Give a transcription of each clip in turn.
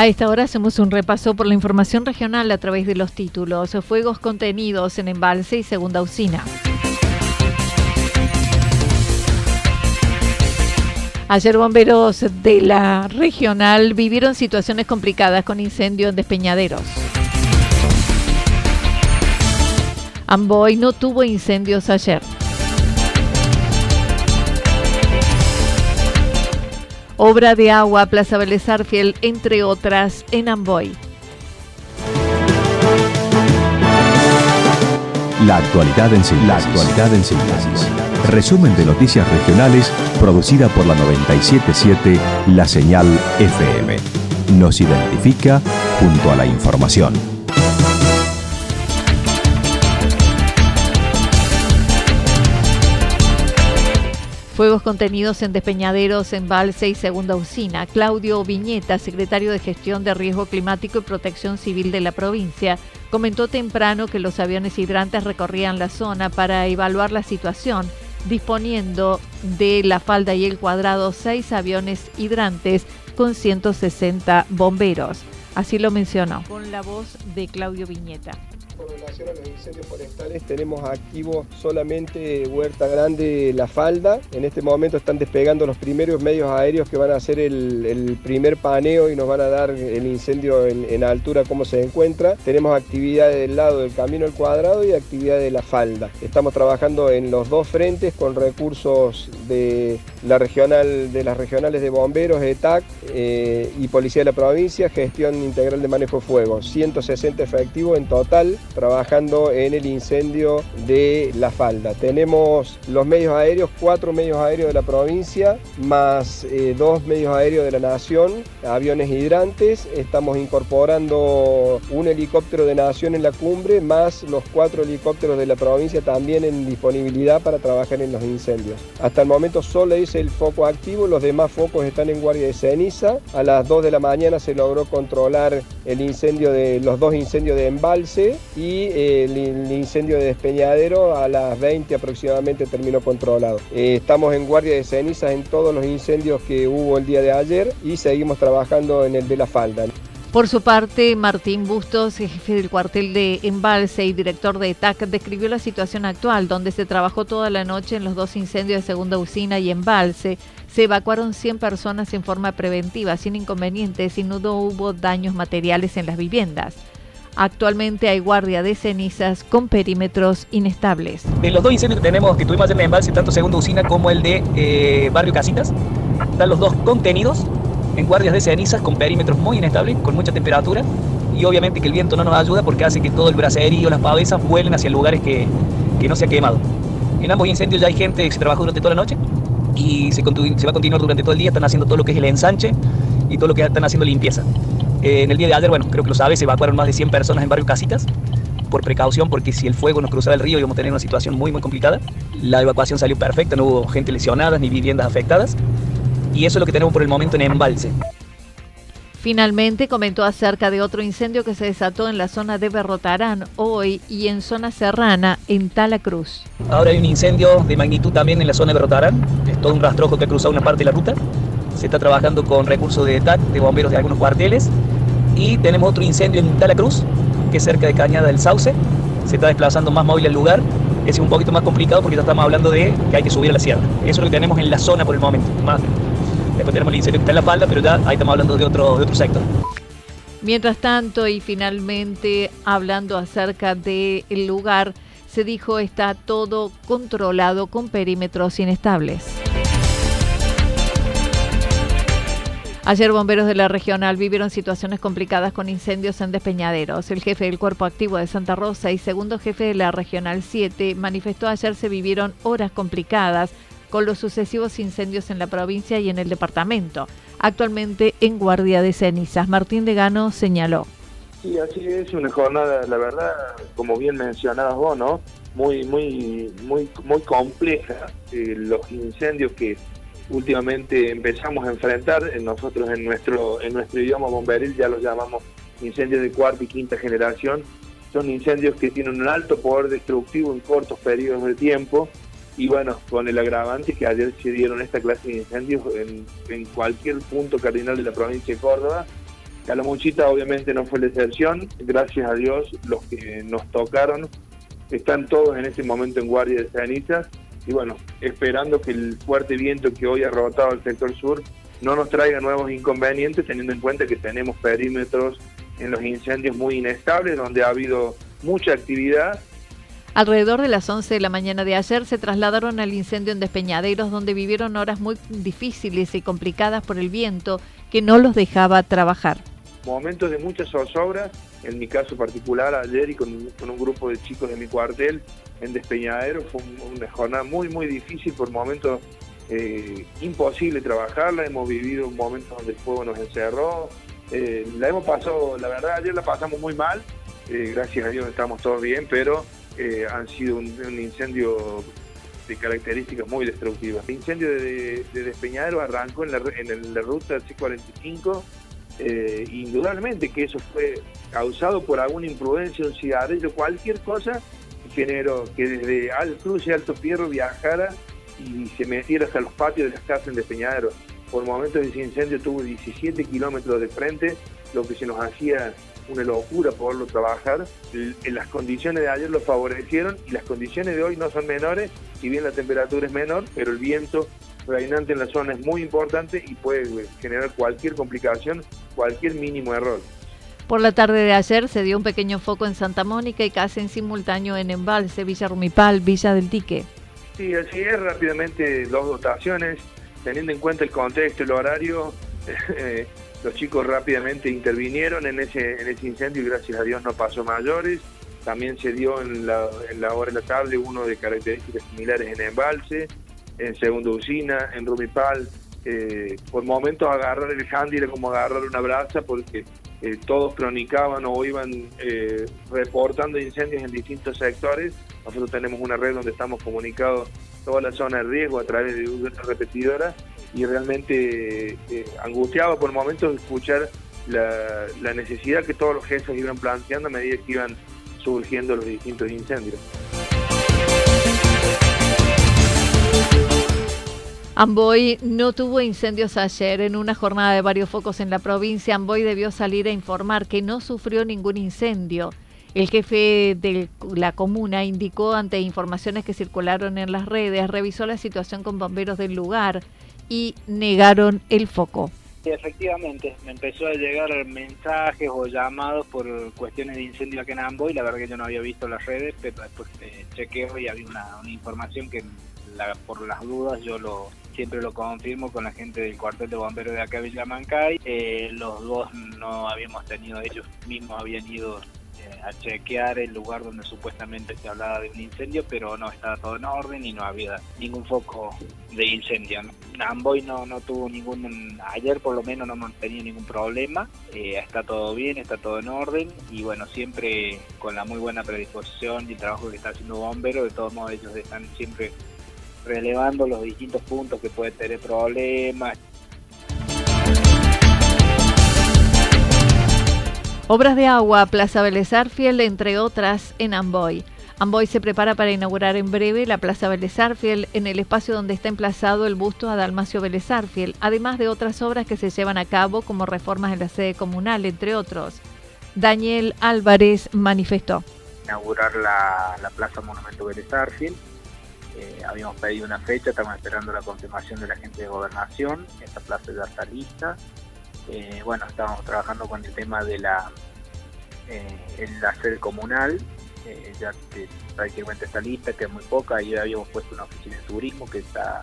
A esta hora hacemos un repaso por la información regional a través de los títulos. Fuegos contenidos en embalse y segunda usina. Ayer bomberos de la regional vivieron situaciones complicadas con incendio en despeñaderos. Amboy no tuvo incendios ayer. Obra de agua, Plaza Vélez entre otras, en Amboy. La actualidad en síntesis. La actualidad en síntesis. Resumen de noticias regionales producida por la 977 La Señal FM. Nos identifica junto a la información. Fuegos contenidos en despeñaderos, embalse y segunda usina. Claudio Viñeta, secretario de Gestión de Riesgo Climático y Protección Civil de la provincia, comentó temprano que los aviones hidrantes recorrían la zona para evaluar la situación, disponiendo de la falda y el cuadrado seis aviones hidrantes con 160 bomberos. Así lo mencionó. Con la voz de Claudio Viñeta con relación a los incendios forestales tenemos activo solamente Huerta Grande La Falda. En este momento están despegando los primeros medios aéreos que van a hacer el, primer paneo y nos van a dar el incendio en, altura cómo se encuentra. Tenemos actividad del lado del Camino al Cuadrado y actividad de La Falda. Estamos trabajando en los dos frentes con recursos de, la regional, de las regionales de bomberos, ETAC eh, y Policía de la Provincia, Gestión Integral de Manejo de Fuego. 160 efectivos en total trabajando en el incendio de La Falda. Tenemos los medios aéreos, cuatro medios aéreos de la provincia, más eh, dos medios aéreos de la nación, aviones hidrantes. Estamos incorporando un helicóptero de nación en la cumbre, más los cuatro helicópteros de la provincia también en disponibilidad para trabajar en los incendios. Hasta el momento solo es el foco activo, los demás focos están en guardia de ceniza. A las 2 de la mañana se logró controlar el incendio de los dos incendios de embalse y eh, el, incendio de despeñadero a las 20 aproximadamente terminó controlado. Eh, estamos en guardia de cenizas en todos los incendios que hubo el día de ayer y seguimos trabajando en el de la falda. Por su parte, Martín Bustos, jefe del cuartel de Embalse y director de ETAC, describió la situación actual, donde se trabajó toda la noche en los dos incendios de segunda usina y Embalse. Se evacuaron 100 personas en forma preventiva, sin inconvenientes, y no hubo daños materiales en las viviendas. Actualmente hay guardia de cenizas con perímetros inestables. De los dos incendios que tenemos, que tuvimos en el embalse, tanto segunda usina como el de eh, Barrio Casitas, están los dos contenidos en guardias de cenizas con perímetros muy inestables, con mucha temperatura y obviamente que el viento no nos ayuda porque hace que todo el braserío, las pavesas vuelen hacia lugares que, que no se ha quemado. En ambos incendios ya hay gente que se durante toda la noche y se, se va a continuar durante todo el día, están haciendo todo lo que es el ensanche y todo lo que están haciendo limpieza. Eh, en el día de ayer, bueno, creo que lo sabes, se evacuaron más de 100 personas en barrio Casitas por precaución, porque si el fuego nos cruzaba el río íbamos a tener una situación muy, muy complicada. La evacuación salió perfecta, no hubo gente lesionada ni viviendas afectadas. Y eso es lo que tenemos por el momento en embalse. Finalmente comentó acerca de otro incendio que se desató en la zona de Berrotarán hoy y en zona serrana en Talacruz. Ahora hay un incendio de magnitud también en la zona de Berrotarán, es todo un rastrojo que ha cruzado una parte de la ruta. Se está trabajando con recursos de TAC, de bomberos de algunos cuarteles. Y tenemos otro incendio en Talacruz, que es cerca de Cañada del Sauce. Se está desplazando más móvil al lugar. Es un poquito más complicado porque ya estamos hablando de que hay que subir a la sierra. Eso es lo que tenemos en la zona por el momento. Más Después tenemos el incendio que está en la falda, pero ya ahí estamos hablando de otro, de otro sector. Mientras tanto, y finalmente hablando acerca del lugar, se dijo está todo controlado con perímetros inestables. Ayer bomberos de la regional vivieron situaciones complicadas con incendios en despeñaderos. El jefe del cuerpo activo de Santa Rosa y segundo jefe de la regional 7 manifestó ayer se vivieron horas complicadas con los sucesivos incendios en la provincia y en el departamento, actualmente en guardia de cenizas. Martín de Gano señaló. Sí, así es una jornada, la verdad, como bien mencionabas vos, ¿no? Muy, muy, muy, muy compleja. Eh, los incendios que últimamente empezamos a enfrentar, eh, nosotros en nuestro, en nuestro idioma bomberil ya los llamamos incendios de cuarta y quinta generación, son incendios que tienen un alto poder destructivo en cortos periodos de tiempo. Y bueno, con el agravante que ayer se dieron esta clase de incendios en, cualquier punto cardinal de la provincia de Córdoba. Calamuchita obviamente no fue la excepción, gracias a Dios los que nos tocaron están todos en este momento en guardia de cenizas y bueno, esperando que el fuerte viento que hoy ha rebotado el sector sur no nos traiga nuevos inconvenientes, teniendo en cuenta que tenemos perímetros en los incendios muy inestables, donde ha habido mucha actividad Alrededor de las 11 de la mañana de ayer se trasladaron al incendio en Despeñaderos, donde vivieron horas muy difíciles y complicadas por el viento que no los dejaba trabajar. Momentos de muchas zozobras, en mi caso particular ayer y con, un grupo de chicos de mi cuartel en Despeñaderos, fue una jornada muy, muy difícil, por momentos eh, imposible trabajarla, hemos vivido momentos donde el fuego nos encerró, eh, la hemos pasado, la verdad ayer la pasamos muy mal, eh, gracias a Dios estamos todos bien, pero eh, han sido un, incendio de características muy destructivas. El incendio de, Despeñadero arrancó en la, en la ruta C45, eh, indudablemente que eso fue causado por alguna imprudencia, un cigarrillo, cualquier cosa, generó que desde Al Cruz y Alto Fierro viajara y se metiera hasta los patios de las casas en Despeñadero. Por momentos ese incendio tuvo 17 kilómetros de frente, lo que se nos hacía una locura poderlo trabajar. Las condiciones de ayer lo favorecieron y las condiciones de hoy no son menores, si bien la temperatura es menor, pero el viento reinante en la zona es muy importante y puede generar cualquier complicación, cualquier mínimo error. Por la tarde de ayer se dio un pequeño foco en Santa Mónica y casi en simultáneo en Embalse, Villa Rumipal, Villa del Tique. Sí, así es, rápidamente dos dotaciones, teniendo en cuenta el contexto, el horario, eh, los chicos rápidamente intervinieron en ese, en ese incendio y gracias a Dios no pasó mayores. También se dio en la, en la hora de la tarde uno de características similares en Embalse, en Segunda Usina, en Rumipal. Eh, por momentos agarrar el handy era como agarrar una brasa porque eh, todos cronicaban o iban eh, reportando incendios en distintos sectores. Nosotros tenemos una red donde estamos comunicados toda la zona de riesgo a través de una repetidora y realmente angustiado por momentos escuchar la, necesidad que todos los jefes iban planteando a medida que iban surgiendo los distintos incendios. Amboy no tuvo incendios ayer. En una jornada de varios focos en la provincia, Amboy debió salir a informar que no sufrió ningún incendio. El jefe de la comuna indicó ante informaciones que circularon en las redes, revisó la situación con bomberos del lugar y negaron el foco. efectivamente, me empezó a llegar mensajes o llamados por cuestiones de incendio acá en Ambo y la verdad que yo no había visto las redes, pero después eh, chequeo y había una, información que por las dudas yo lo siempre lo confirmo con la gente del cuartel de bomberos de acá Villamancay. Eh, los dos no habíamos tenido, ellos mismos habían ido a chequear el lugar donde supuestamente se hablaba de un incendio, pero no estaba todo en orden y no había ningún foco de incendio. Namboy no, no tuvo ningún, ayer por lo menos no hemos tenido ningún problema, eh, está todo bien, está todo en orden y bueno, siempre con la muy buena predisposición y el trabajo que está haciendo Bombero, de todos modos ellos están siempre relevando los distintos puntos que pueden tener problemas, Obras de agua, Plaza Vélez entre otras, en Amboy. Amboy se prepara para inaugurar en breve la Plaza Vélez en el espacio donde está emplazado el busto a Dalmacio Vélez además de otras obras que se llevan a cabo como reformas en la sede comunal, entre otros. Daniel Álvarez manifestó. Inaugurar la, Plaza Monumento Vélez eh, habíamos pedido una fecha, estamos esperando la confirmación de la gente de gobernación, esta plaza ya está lista eh, bueno, estábamos trabajando con el tema de la, eh, la sede comunal, ya que prácticamente está lista, que es muy poca, y habíamos puesto una oficina de turismo que está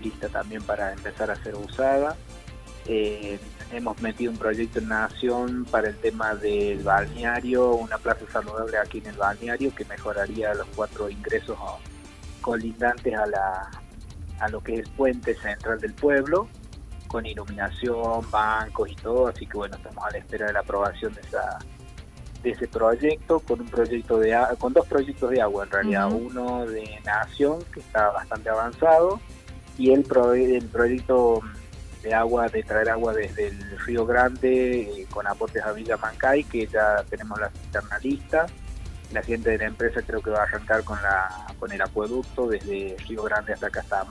lista también para empezar a ser usada. hemos metido un proyecto en Nación para el tema del balneario, una plaza saludable aquí en el balneario que mejoraría los cuatro ingresos colindantes a, la, a lo que es puente central del pueblo con iluminación, bancos y todo, así que bueno, estamos a la espera de la aprobación de esa de ese proyecto con un proyecto de con dos proyectos de agua en realidad, uno de nación que está bastante avanzado y el, el proyecto de agua de traer agua desde el Río Grande eh, con aportes a Villa Mancay que ya tenemos la cisterna lista. La gente de la empresa creo que va a arrancar con el acueducto desde Río Grande hasta acá hasta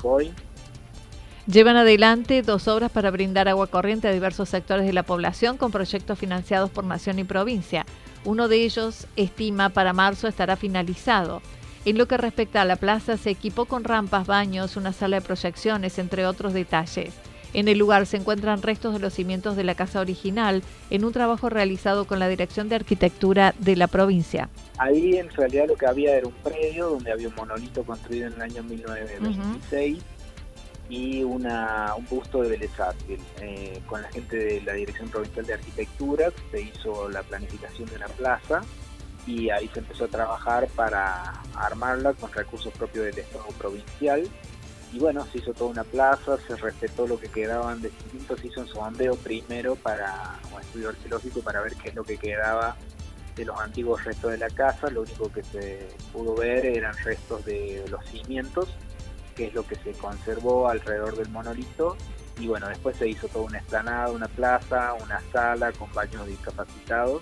Llevan adelante dos obras para brindar agua corriente a diversos sectores de la población con proyectos financiados por Nación y provincia. Uno de ellos estima para marzo estará finalizado. En lo que respecta a la plaza, se equipó con rampas, baños, una sala de proyecciones, entre otros detalles. En el lugar se encuentran restos de los cimientos de la casa original en un trabajo realizado con la Dirección de Arquitectura de la provincia. Ahí en realidad lo que había era un predio donde había un monolito construido en el año 1926 y una, un busto de Vélez eh, con la gente de la Dirección Provincial de Arquitectura se hizo la planificación de la plaza y ahí se empezó a trabajar para armarla con recursos propios del Estado provincial. Y bueno, se hizo toda una plaza, se respetó lo que quedaban de distintos, se hizo un sondeo primero para un estudio arqueológico para ver qué es lo que quedaba de los antiguos restos de la casa. Lo único que se pudo ver eran restos de los cimientos que es lo que se conservó alrededor del monolito. Y bueno, después se hizo toda una explanada, una plaza, una sala con baños discapacitados.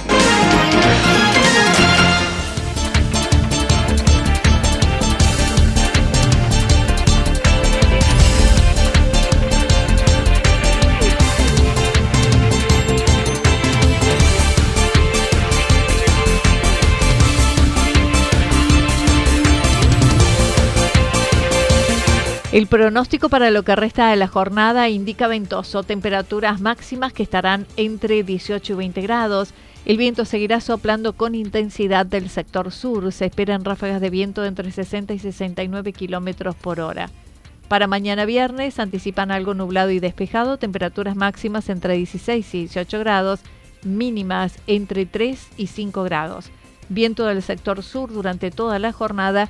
El pronóstico para lo que resta de la jornada indica ventoso, temperaturas máximas que estarán entre 18 y 20 grados. El viento seguirá soplando con intensidad del sector sur. Se esperan ráfagas de viento entre 60 y 69 kilómetros por hora. Para mañana viernes anticipan algo nublado y despejado, temperaturas máximas entre 16 y 18 grados, mínimas entre 3 y 5 grados. Viento del sector sur durante toda la jornada